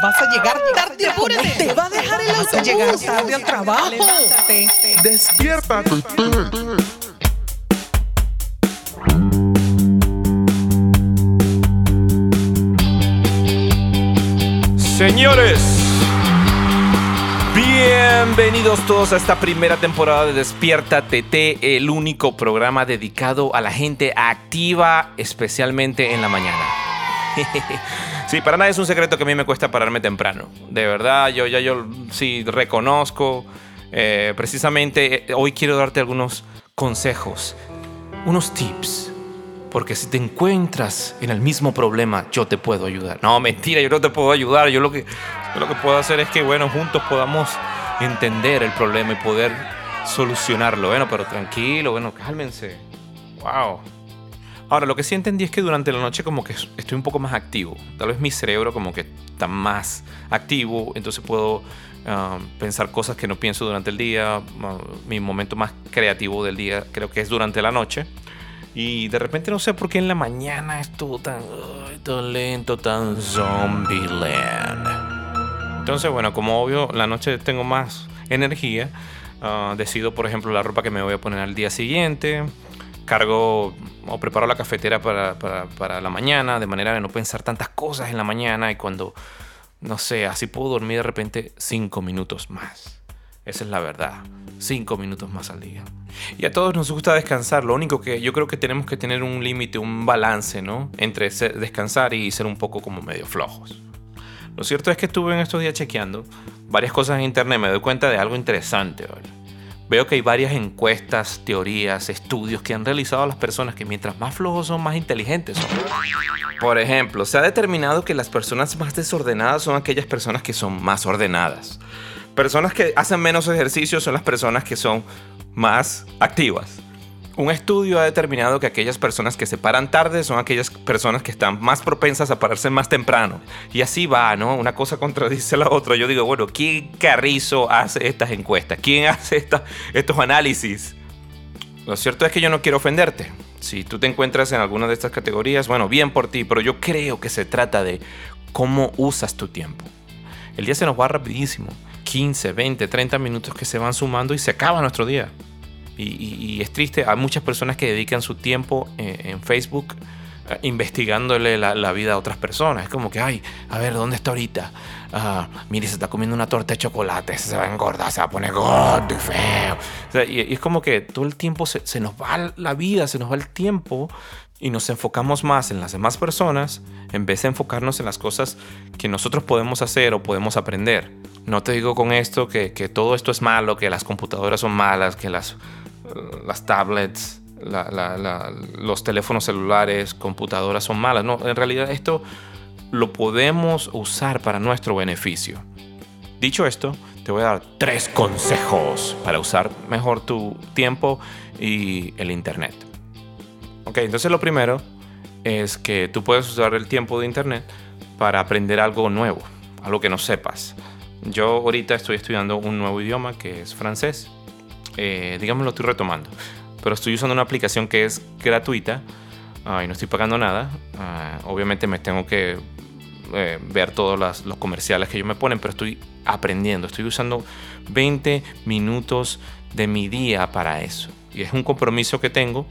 Vas a llegar tarde, apúrate. Te va a dejar el autobús. Vas a llegar tarde al trabajo. Despierta. Señores, bienvenidos todos a esta primera temporada de Despierta TT, el único programa dedicado a la gente activa, especialmente en la mañana. Sí, para nada es un secreto que a mí me cuesta pararme temprano. De verdad, yo ya yo sí reconozco. Eh, precisamente eh, hoy quiero darte algunos consejos, unos tips. Porque si te encuentras en el mismo problema, yo te puedo ayudar. No, mentira, yo no te puedo ayudar. Yo lo que, lo que puedo hacer es que, bueno, juntos podamos entender el problema y poder solucionarlo. Bueno, pero tranquilo, bueno, cálmense. Wow. Ahora, lo que sí entendí es que durante la noche como que estoy un poco más activo. Tal vez mi cerebro como que está más activo, entonces puedo um, pensar cosas que no pienso durante el día. Uh, mi momento más creativo del día creo que es durante la noche. Y de repente no sé por qué en la mañana es todo tan, tan lento, tan zombie land. Entonces, bueno, como obvio, la noche tengo más energía. Uh, decido, por ejemplo, la ropa que me voy a poner al día siguiente cargo o preparo la cafetera para, la mañana, de manera de no pensar tantas cosas en la mañana y cuando, no sé, así puedo dormir de repente cinco minutos más. Esa es la verdad, cinco minutos más al día. Y a todos nos gusta descansar, lo único que yo creo que tenemos que tener un límite, un balance, ¿no? Entre descansar y ser un poco como medio flojos. Lo cierto es que estuve en estos días chequeando varias cosas en internet, me doy cuenta de algo interesante, ¿vale? Veo que hay varias encuestas, teorías, estudios que han realizado las personas que mientras más flojos son, más inteligentes son. Por ejemplo, se ha determinado que las personas más desordenadas son aquellas personas que son más ordenadas. Personas que hacen menos ejercicio son las personas que son más activas. Un estudio ha determinado que aquellas personas que se paran tarde son aquellas personas que están más propensas a pararse más temprano. Y así va, ¿no? Una cosa contradice a la otra. Yo digo, bueno, ¿quién carrizo hace estas encuestas? ¿Quién hace estos análisis? Lo cierto es que yo no quiero ofenderte. Si tú te encuentras en alguna de estas categorías, bueno, bien por ti, pero yo creo que se trata de cómo usas tu tiempo. El día se nos va rapidísimo. 15, 20, 30 minutos que se van sumando y se acaba nuestro día. Y, es triste, hay muchas personas que dedican su tiempo eh, en, Facebook eh, investigándole la, vida a otras personas. Es como que, ay, a ver, ¿dónde está ahorita? Ah, mire, se está comiendo una torta de chocolate, se va a engordar, se va a poner gordo y feo. y, es como que todo el tiempo se, se, nos va la vida, se nos va el tiempo y nos enfocamos más en las demás personas en vez de enfocarnos en las cosas que nosotros podemos hacer o podemos aprender. No te digo con esto que, que todo esto es malo, que las computadoras son malas, que las las tablets, los teléfonos celulares, computadoras son malas. No, en realidad esto lo podemos usar para nuestro beneficio. Dicho esto, te voy a dar tres consejos para usar mejor tu tiempo y el Internet. Ok, entonces lo primero es que tú puedes usar el tiempo de Internet para aprender algo nuevo, algo que no sepas. Yo ahorita estoy estudiando un nuevo idioma que es francés eh, digamos lo estoy retomando, pero estoy usando una aplicación que es gratuita ah, y no estoy pagando nada. Ah, obviamente me tengo que eh, ver todos los comerciales que ellos me ponen, pero estoy aprendiendo, estoy usando 20 minutos de mi día para eso. Y es un compromiso que tengo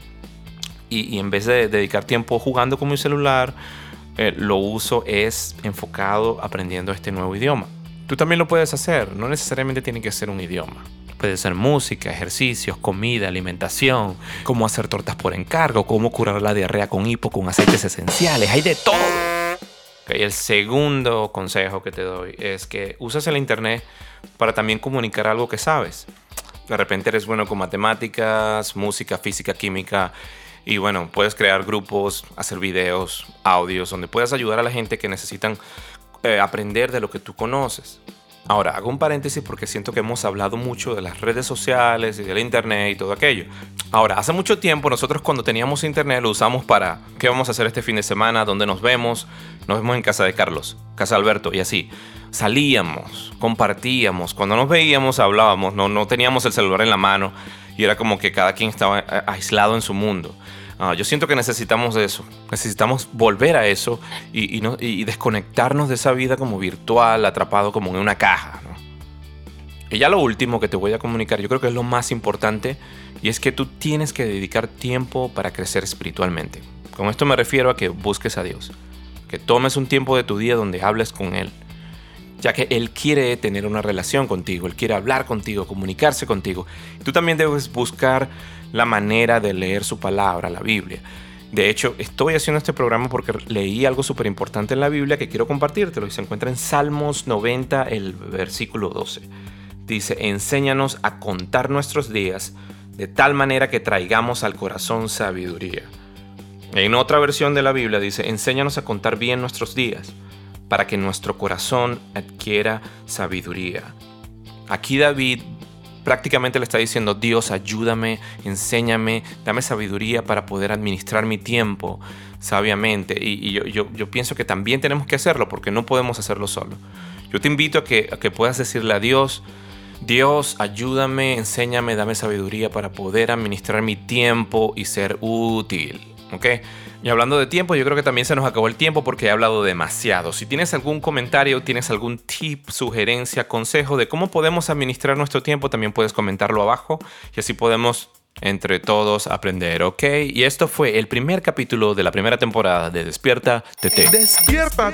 y, en vez de dedicar tiempo jugando con mi celular, eh, lo uso es enfocado aprendiendo este nuevo idioma. Tú también lo puedes hacer, no necesariamente tiene que ser un idioma. Puede ser música, ejercicios, comida, alimentación, cómo hacer tortas por encargo, cómo curar la diarrea con hipo con aceites esenciales, hay de todo. el segundo consejo que te doy es que uses el internet para también comunicar algo que sabes. De repente eres bueno con matemáticas, música, física, química y bueno, puedes crear grupos, hacer videos, audios, donde puedas ayudar a la gente que necesitan eh, aprender de lo que tú conoces. Ahora, hago un paréntesis porque siento que hemos hablado mucho de las redes sociales y del internet y todo aquello. Ahora, hace mucho tiempo nosotros cuando teníamos internet lo usamos para qué vamos a hacer este fin de semana, dónde nos vemos. Nos vemos en casa de Carlos, casa de Alberto y así. Salíamos, compartíamos, cuando nos veíamos hablábamos, no, no teníamos el celular en la mano y era como que cada quien estaba eh, aislado en su mundo. Ah, yo siento que necesitamos eso, necesitamos volver a eso y, y, desconectarnos de esa vida como virtual, atrapado como en una caja. Y ya lo último que te voy a comunicar, yo creo que es lo más importante, y es que tú tienes que dedicar tiempo para crecer espiritualmente. Con esto me refiero a que busques a Dios, que tomes un tiempo de tu día donde hables con Él, ya que Él quiere tener una relación contigo, Él quiere hablar contigo, comunicarse contigo. Tú también debes buscar la manera de leer su palabra, la Biblia. De hecho, estoy haciendo este programa porque leí algo súper importante en la Biblia que quiero compartírtelo y se encuentra en Salmos 90, el versículo 12 dice, enséñanos a contar nuestros días de tal manera que traigamos al corazón sabiduría. En otra versión de la Biblia dice, enséñanos a contar bien nuestros días para que nuestro corazón adquiera sabiduría. Aquí David prácticamente le está diciendo, Dios, ayúdame, enséñame, dame sabiduría para poder administrar mi tiempo sabiamente. Y, yo, pienso que también tenemos que hacerlo porque no podemos hacerlo solo. Yo te invito a que puedas decirle a Dios, Dios, ayúdame, enséñame, dame sabiduría para poder administrar mi tiempo y ser útil. ¿Ok? Y hablando de tiempo, yo creo que también se nos acabó el tiempo porque he hablado demasiado. Si tienes algún comentario, tienes algún tip, sugerencia, consejo de cómo podemos administrar nuestro tiempo, también puedes comentarlo abajo y así podemos entre todos aprender, ¿ok? Y esto fue el primer capítulo de la primera temporada de Despierta TT. Despierta.